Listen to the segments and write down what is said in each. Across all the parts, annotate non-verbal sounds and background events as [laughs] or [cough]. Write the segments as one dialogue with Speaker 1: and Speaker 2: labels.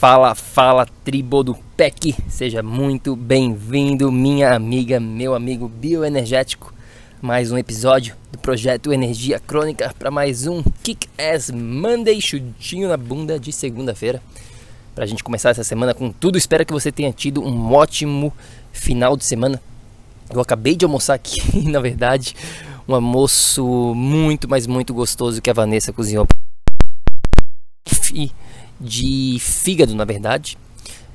Speaker 1: Fala, fala, tribo do PEC, seja muito bem-vindo, minha amiga, meu amigo bioenergético. Mais um episódio do projeto Energia Crônica para mais um Kick Ass Monday, chutinho na bunda de segunda-feira. Para a gente começar essa semana com tudo, espero que você tenha tido um ótimo final de semana. Eu acabei de almoçar aqui, [laughs] na verdade, um almoço muito, mas muito gostoso que a Vanessa cozinhou. E de fígado, na verdade.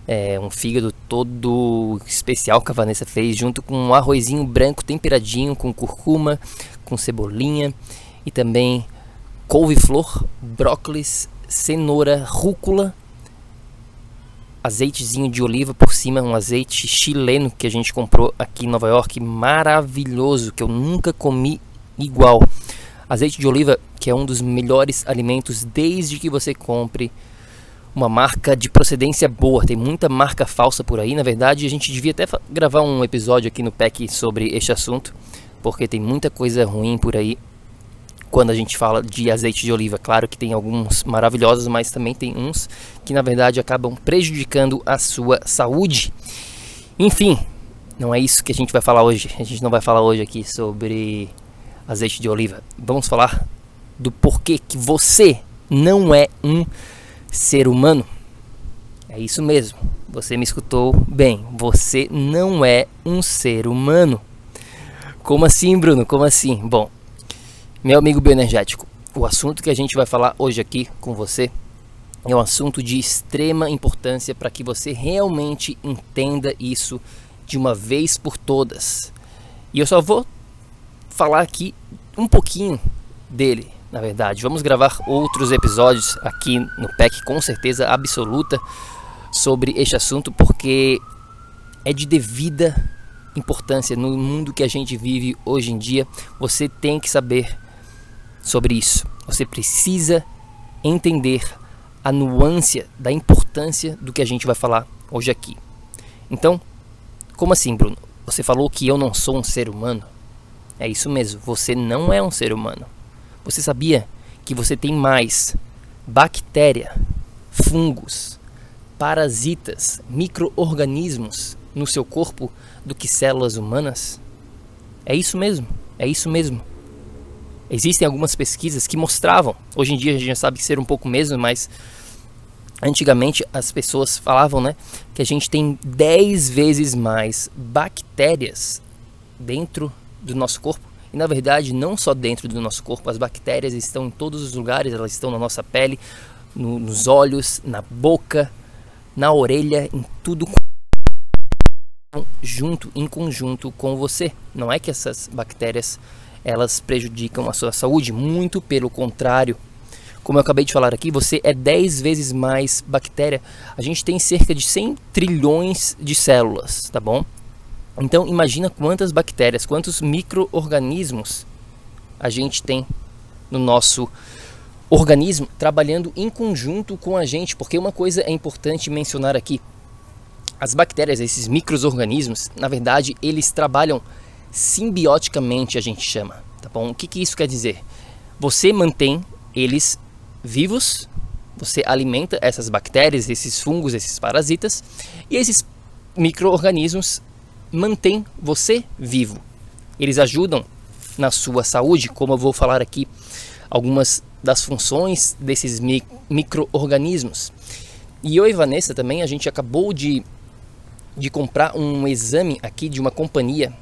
Speaker 1: É um fígado todo especial que a Vanessa fez, junto com um arrozinho branco temperadinho com curcuma, com cebolinha e também couve-flor, brócolis, cenoura, rúcula, azeitezinho de oliva por cima, um azeite chileno que a gente comprou aqui em Nova York, maravilhoso, que eu nunca comi igual. Azeite de oliva, que é um dos melhores alimentos desde que você compre uma marca de procedência boa. Tem muita marca falsa por aí. Na verdade, a gente devia até gravar um episódio aqui no PEC sobre este assunto, porque tem muita coisa ruim por aí quando a gente fala de azeite de oliva. Claro que tem alguns maravilhosos, mas também tem uns que na verdade acabam prejudicando a sua saúde. Enfim, não é isso que a gente vai falar hoje. A gente não vai falar hoje aqui sobre azeite de oliva. Vamos falar do porquê que você não é um ser humano. É isso mesmo. Você me escutou bem. Você não é um ser humano. Como assim, Bruno? Como assim? Bom, meu amigo bioenergético, o assunto que a gente vai falar hoje aqui com você é um assunto de extrema importância para que você realmente entenda isso de uma vez por todas. E eu só vou falar aqui um pouquinho dele, na verdade. Vamos gravar outros episódios aqui no PEC, com certeza absoluta, sobre este assunto, porque é de devida importância no mundo que a gente vive hoje em dia. Você tem que saber sobre isso. Você precisa entender a nuance da importância do que a gente vai falar hoje aqui. Então, como assim, Bruno? Você falou que eu não sou um ser humano? É isso mesmo, você não é um ser humano. Você sabia que você tem mais bactéria, fungos, parasitas, micro-organismos no seu corpo do que células humanas? É isso mesmo, é isso mesmo. Existem algumas pesquisas que mostravam, hoje em dia a gente já sabe ser um pouco mesmo, mas antigamente as pessoas falavam né, que a gente tem 10 vezes mais bactérias dentro do nosso corpo e na verdade, não só dentro do nosso corpo, as bactérias estão em todos os lugares, elas estão na nossa pele, no, nos olhos, na boca, na orelha, em tudo junto, em conjunto com você. Não é que essas bactérias elas prejudicam a sua saúde, muito pelo contrário. Como eu acabei de falar aqui, você é 10 vezes mais bactéria. A gente tem cerca de 100 trilhões de células, tá bom? Então imagina quantas bactérias, quantos micro-organismos a gente tem no nosso organismo trabalhando em conjunto com a gente, porque uma coisa é importante mencionar aqui. As bactérias, esses micro-organismos, na verdade, eles trabalham simbioticamente, a gente chama, tá bom? O que, que isso quer dizer? Você mantém eles vivos, você alimenta essas bactérias, esses fungos, esses parasitas, e esses micro-organismos mantêm você vivo. Eles ajudam na sua saúde, como eu vou falar aqui algumas das funções desses mi micro-organismos. E eu e Vanessa também, a gente acabou de, de comprar um exame aqui de uma companhia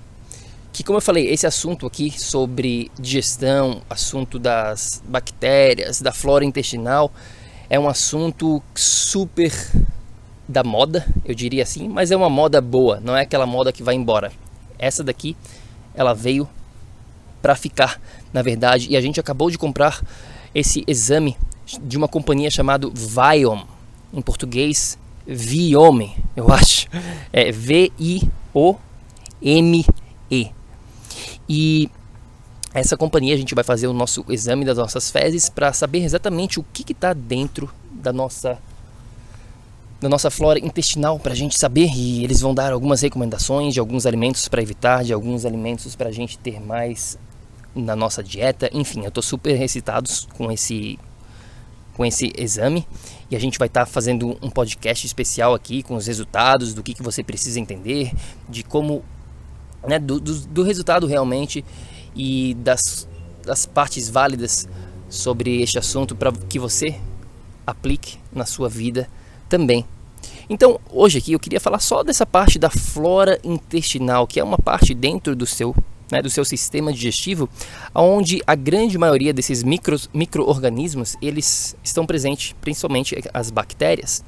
Speaker 1: que, como eu falei, esse assunto aqui sobre digestão, assunto das bactérias, da flora intestinal, é um assunto super da moda, eu diria assim, mas é uma moda boa, não é aquela moda que vai embora. Essa daqui, ela veio para ficar, na verdade, e a gente acabou de comprar esse exame de uma companhia chamada Viome, em português Viome, eu acho, é V-I-O-M-E. E essa companhia a gente vai fazer o nosso exame das nossas fezes para saber exatamente o que está dentro da nossa da nossa flora intestinal para a gente saber e eles vão dar algumas recomendações de alguns alimentos para evitar, de alguns alimentos para a gente ter mais na nossa dieta. Enfim, eu estou super excitado com esse com esse exame e a gente vai estar tá fazendo um podcast especial aqui com os resultados do que, que você precisa entender, de como né, do, do, do resultado realmente e das, das partes válidas sobre este assunto para que você aplique na sua vida também. Então, hoje aqui eu queria falar só dessa parte da flora intestinal, que é uma parte dentro do seu, né, do seu sistema digestivo, onde a grande maioria desses micro, micro-organismos, eles estão presentes, principalmente as bactérias.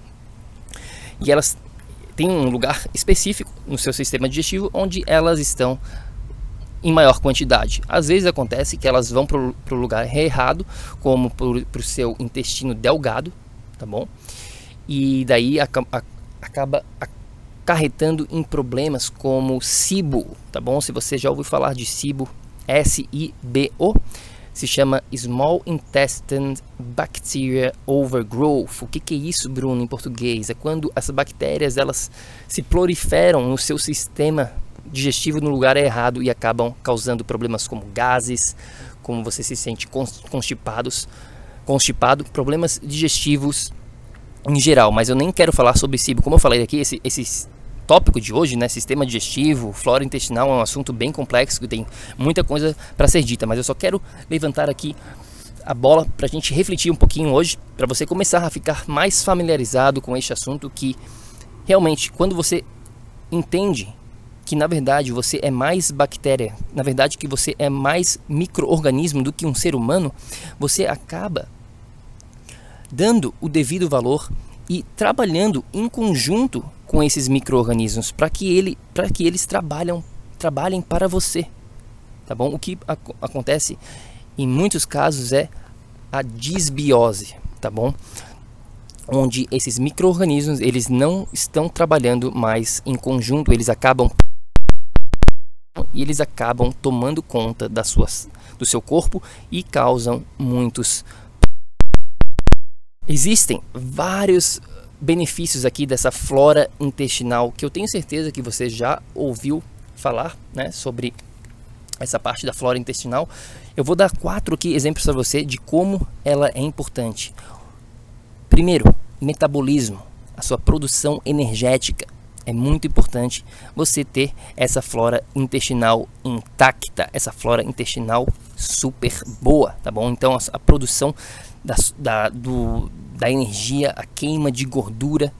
Speaker 1: E elas têm um lugar específico no seu sistema digestivo onde elas estão em maior quantidade. Às vezes acontece que elas vão para o lugar errado, como para o seu intestino delgado, tá bom? E daí a, a, acaba acarretando em problemas como SIBO, tá bom? Se você já ouviu falar de SIBO, S-I-B-O, se chama Small Intestine Bacteria Overgrowth. O que, que é isso, Bruno, em português? É quando as bactérias elas se proliferam no seu sistema digestivo no lugar errado e acabam causando problemas como gases, como você se sente constipados, constipado, problemas digestivos em geral. Mas eu nem quero falar sobre SIBO. Como eu falei aqui, esse, esse tópico de hoje, né, sistema digestivo, flora intestinal, é um assunto bem complexo que tem muita coisa para ser dita. Mas eu só quero levantar aqui a bola para a gente refletir um pouquinho hoje, para você começar a ficar mais familiarizado com este assunto que realmente quando você entende que na verdade você é mais bactéria, na verdade que você é mais microorganismo do que um ser humano, você acaba dando o devido valor e trabalhando em conjunto com esses microorganismos para que ele que eles trabalham trabalhem para você. Tá bom? O que ac acontece em muitos casos é a disbiose, tá bom? Onde esses microorganismos, eles não estão trabalhando mais em conjunto, eles acabam e eles acabam tomando conta das suas, do seu corpo e causam muitos. Existem vários benefícios aqui dessa flora intestinal que eu tenho certeza que você já ouviu falar, né, sobre essa parte da flora intestinal. Eu vou dar quatro aqui exemplos para você de como ela é importante. Primeiro, metabolismo, a sua produção energética é muito importante você ter essa flora intestinal intacta, essa flora intestinal super boa, tá bom? Então a, a produção da, da, do, da energia, a queima de gordura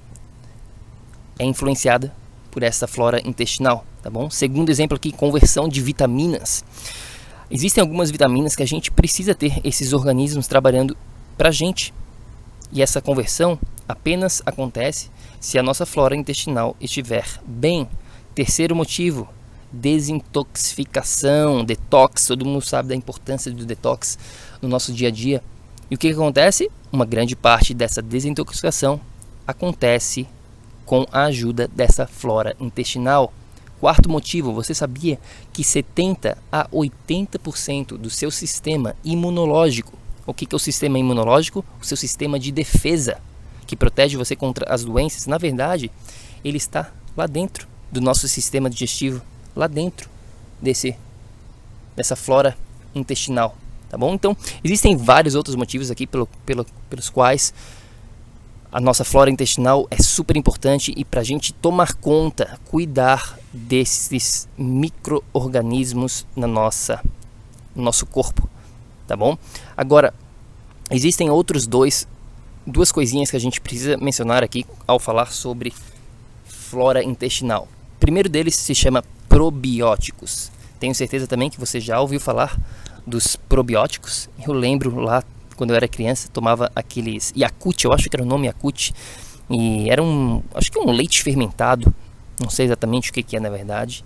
Speaker 1: é influenciada por essa flora intestinal, tá bom? Segundo exemplo aqui, conversão de vitaminas. Existem algumas vitaminas que a gente precisa ter esses organismos trabalhando pra gente. E essa conversão apenas acontece se a nossa flora intestinal estiver bem. Terceiro motivo, desintoxicação, detox. Todo mundo sabe da importância do detox no nosso dia a dia. E o que, que acontece? Uma grande parte dessa desintoxicação acontece com a ajuda dessa flora intestinal. Quarto motivo, você sabia que 70 a 80% do seu sistema imunológico, o que, que é o sistema imunológico? O seu sistema de defesa que protege você contra as doenças, na verdade, ele está lá dentro do nosso sistema digestivo, lá dentro desse dessa flora intestinal, tá bom? Então, existem vários outros motivos aqui pelo, pelo, pelos quais a nossa flora intestinal é super importante e para a gente tomar conta, cuidar desses micro-organismos na nossa, no nosso corpo, tá bom? Agora, existem outros dois, duas coisinhas que a gente precisa mencionar aqui ao falar sobre flora intestinal. O primeiro deles se chama probióticos. Tenho certeza também que você já ouviu falar dos probióticos. Eu lembro lá quando eu era criança, tomava aqueles Yakut, eu acho que era o nome Yakut, e era um, acho que um leite fermentado, não sei exatamente o que, que é na verdade.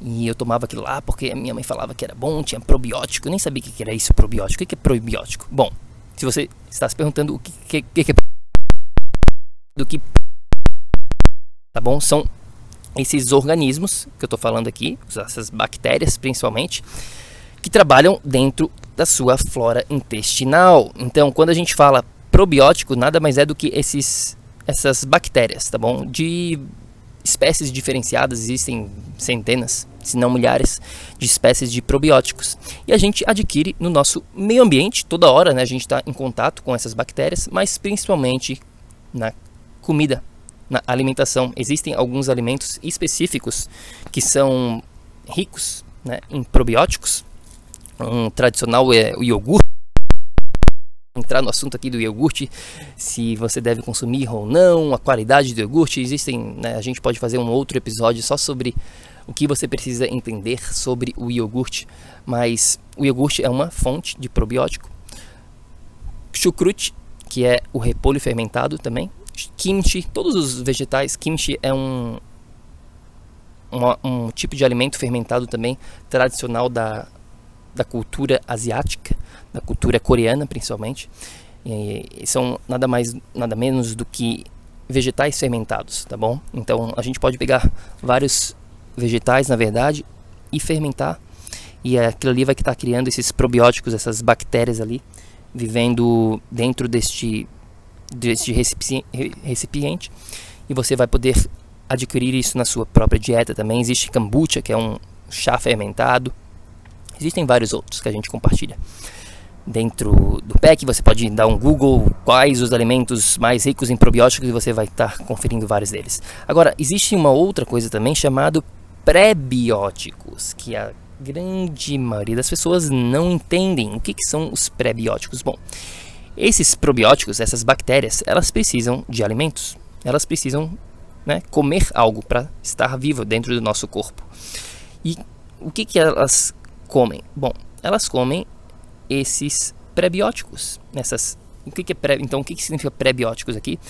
Speaker 1: E eu tomava aquilo lá porque a minha mãe falava que era bom, tinha probiótico, eu nem sabia o que, que era isso, probiótico. O que, que é probiótico? Bom, se você está se perguntando o que, que, que é do que tá bom? São esses organismos que eu estou falando aqui, essas bactérias principalmente, que trabalham dentro da sua flora intestinal. Então, quando a gente fala probiótico, nada mais é do que esses, essas bactérias, tá bom? De espécies diferenciadas, existem centenas, se não milhares, de espécies de probióticos. E a gente adquire no nosso meio ambiente, toda hora, né? A gente está em contato com essas bactérias, mas principalmente na comida, na alimentação. Existem alguns alimentos específicos que são ricos né, em probióticos um tradicional é o iogurte. Entrar no assunto aqui do iogurte, se você deve consumir ou não, a qualidade do iogurte. Existem, né, a gente pode fazer um outro episódio só sobre o que você precisa entender sobre o iogurte. Mas o iogurte é uma fonte de probiótico. Chucrute, que é o repolho fermentado também. Kimchi, todos os vegetais. Kimchi é um, uma, um tipo de alimento fermentado também tradicional da da cultura asiática, da cultura coreana principalmente. E, e são nada mais, nada menos do que vegetais fermentados, tá bom? Então a gente pode pegar vários vegetais, na verdade, e fermentar, e aquilo ali vai estar criando esses probióticos, essas bactérias ali, vivendo dentro deste, deste recipiente, e você vai poder adquirir isso na sua própria dieta também. Existe kombucha, que é um chá fermentado, Existem vários outros que a gente compartilha. Dentro do PEC, você pode dar um Google quais os alimentos mais ricos em probióticos e você vai estar conferindo vários deles. Agora, existe uma outra coisa também chamado pré-bióticos, que a grande maioria das pessoas não entendem o que, que são os pré-bióticos. Bom, esses probióticos, essas bactérias, elas precisam de alimentos. Elas precisam né, comer algo para estar vivo dentro do nosso corpo. E o que, que elas comem? Bom, elas comem esses prebióticos. Essas, o que, que é pré, então, o que, que significa prebióticos aqui?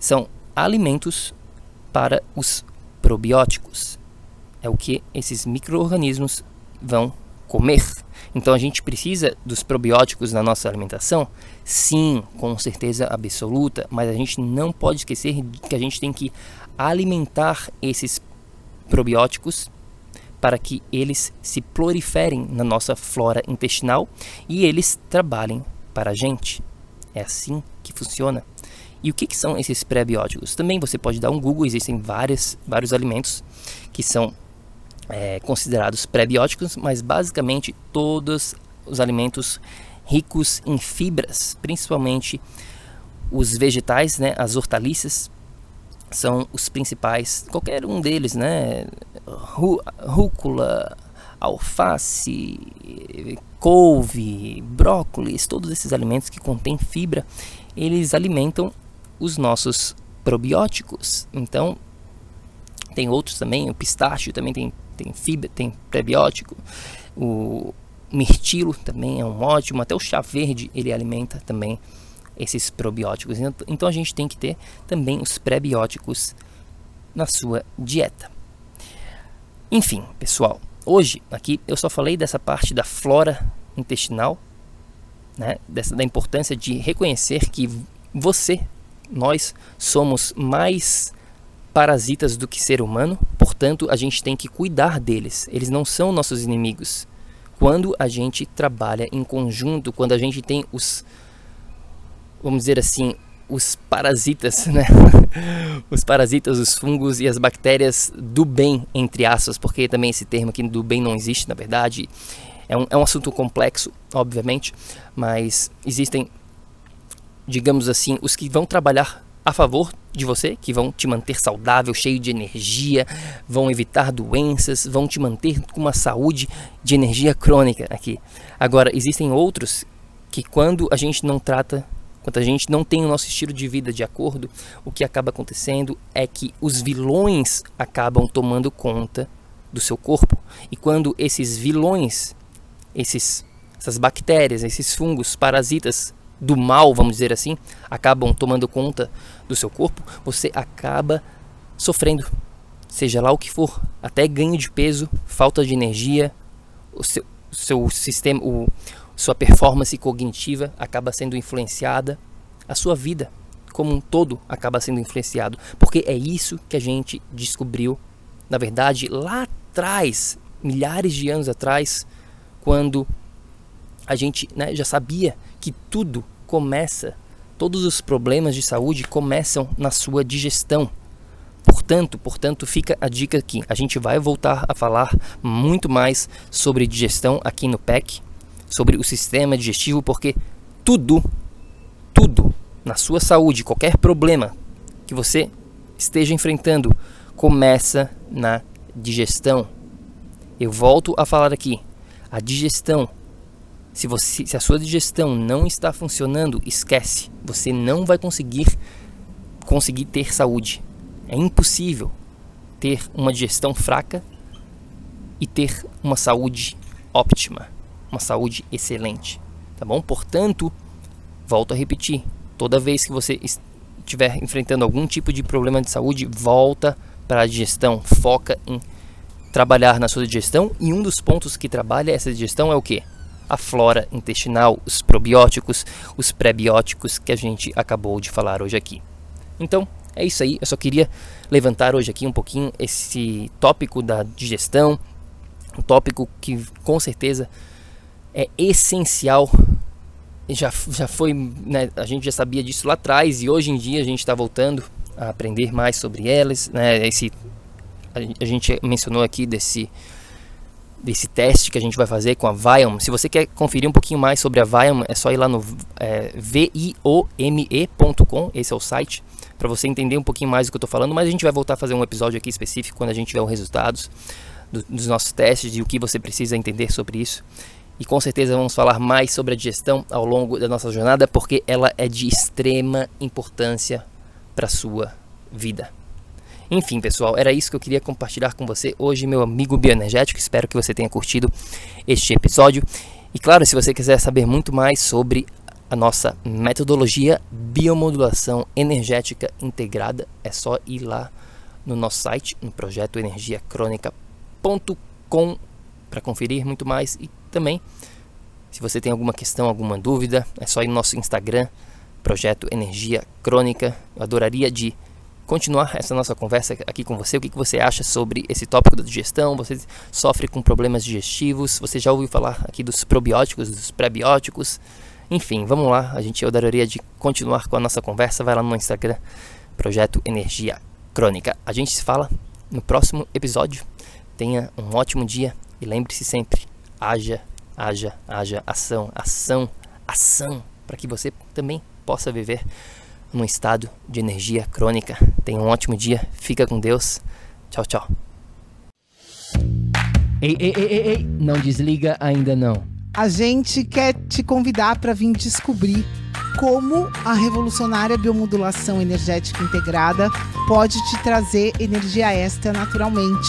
Speaker 1: São alimentos para os probióticos. É o que esses micro-organismos vão comer. Então a gente precisa dos probióticos na nossa alimentação? Sim, com certeza absoluta, mas a gente não pode esquecer que a gente tem que alimentar esses probióticos para que eles se proliferem na nossa flora intestinal e eles trabalhem para a gente. É assim que funciona. E o que, que são esses pré-bióticos? Também você pode dar um Google, existem várias, vários alimentos que são é, considerados pré-bióticos, mas basicamente todos os alimentos ricos em fibras, principalmente os vegetais, né, as hortaliças, são os principais, qualquer um deles, né? Rúcula, alface, couve, brócolis, todos esses alimentos que contêm fibra, eles alimentam os nossos probióticos. Então, tem outros também, o pistache também tem, tem fibra, tem prebiótico. O mirtilo também é um ótimo, até o chá verde ele alimenta também esses probióticos. Então a gente tem que ter também os prebióticos na sua dieta. Enfim, pessoal, hoje aqui eu só falei dessa parte da flora intestinal, né, dessa, da importância de reconhecer que você, nós, somos mais parasitas do que ser humano, portanto a gente tem que cuidar deles, eles não são nossos inimigos. Quando a gente trabalha em conjunto, quando a gente tem os vamos dizer assim, os parasitas, [laughs] né? os parasitas, os fungos e as bactérias do bem, entre aspas, porque também esse termo aqui do bem não existe, na verdade. É um, é um assunto complexo, obviamente, mas existem, digamos assim, os que vão trabalhar a favor de você, que vão te manter saudável, cheio de energia, vão evitar doenças, vão te manter com uma saúde de energia crônica aqui. Agora, existem outros que quando a gente não trata, quando a gente não tem o nosso estilo de vida de acordo, o que acaba acontecendo é que os vilões acabam tomando conta do seu corpo. E quando esses vilões, esses essas bactérias, esses fungos, parasitas do mal, vamos dizer assim, acabam tomando conta do seu corpo, você acaba sofrendo, seja lá o que for, até ganho de peso, falta de energia, o seu, seu sistema, o, sua performance cognitiva acaba sendo influenciada, a sua vida como um todo acaba sendo influenciado, porque é isso que a gente descobriu, na verdade, lá atrás, milhares de anos atrás, quando a gente né, já sabia que tudo começa, todos os problemas de saúde começam na sua digestão. Portanto, portanto, fica a dica aqui. A gente vai voltar a falar muito mais sobre digestão aqui no PEC, sobre o sistema digestivo, porque tudo, tudo na sua saúde, qualquer problema que você esteja enfrentando, começa na digestão. Eu volto a falar aqui. A digestão se, você, se a sua digestão não está funcionando, esquece. Você não vai conseguir conseguir ter saúde. É impossível ter uma digestão fraca e ter uma saúde óptima, uma saúde excelente, tá bom? Portanto, volto a repetir, toda vez que você estiver enfrentando algum tipo de problema de saúde, volta para a digestão, foca em trabalhar na sua digestão e um dos pontos que trabalha essa digestão é o que? a flora intestinal, os probióticos, os prebióticos que a gente acabou de falar hoje aqui. Então, é isso aí. Eu só queria levantar hoje aqui um pouquinho esse tópico da digestão, um tópico que com certeza é essencial. Já, já foi, né, a gente já sabia disso lá atrás e hoje em dia a gente está voltando a aprender mais sobre elas. Né, esse, a gente mencionou aqui desse desse teste que a gente vai fazer com a Viome. Se você quer conferir um pouquinho mais sobre a Viome, é só ir lá no é, viome.com, esse é o site, para você entender um pouquinho mais do que eu estou falando. Mas a gente vai voltar a fazer um episódio aqui específico quando a gente tiver os resultados do, dos nossos testes e o que você precisa entender sobre isso. E com certeza vamos falar mais sobre a digestão ao longo da nossa jornada, porque ela é de extrema importância para a sua vida. Enfim, pessoal, era isso que eu queria compartilhar com você hoje, meu amigo bioenergético. Espero que você tenha curtido este episódio. E claro, se você quiser saber muito mais sobre a nossa metodologia biomodulação energética integrada, é só ir lá no nosso site, no projeto energiacrônica.com para conferir muito mais e também se você tem alguma questão, alguma dúvida, é só ir no nosso Instagram, projeto Energia Crônica. Eu adoraria de continuar essa nossa conversa aqui com você. O que, você acha sobre esse tópico da digestão? Você sofre com problemas digestivos? Você já ouviu falar aqui dos probióticos, dos prebióticos? Enfim, vamos lá. A gente adoraria de continuar com a nossa conversa. Vai lá no Instagram, Projeto Energia Crônica. A gente se fala no próximo episódio. Tenha um ótimo dia e lembre-se sempre: haja, haja, haja ação, ação, ação, para que você também possa viver num estado de energia crônica. Tenha um ótimo dia, fica com Deus. Tchau, tchau. Ei, ei, ei, ei, ei, não desliga ainda não.
Speaker 2: A gente quer te convidar para vir descobrir como a revolucionária biomodulação energética integrada pode te trazer energia extra naturalmente,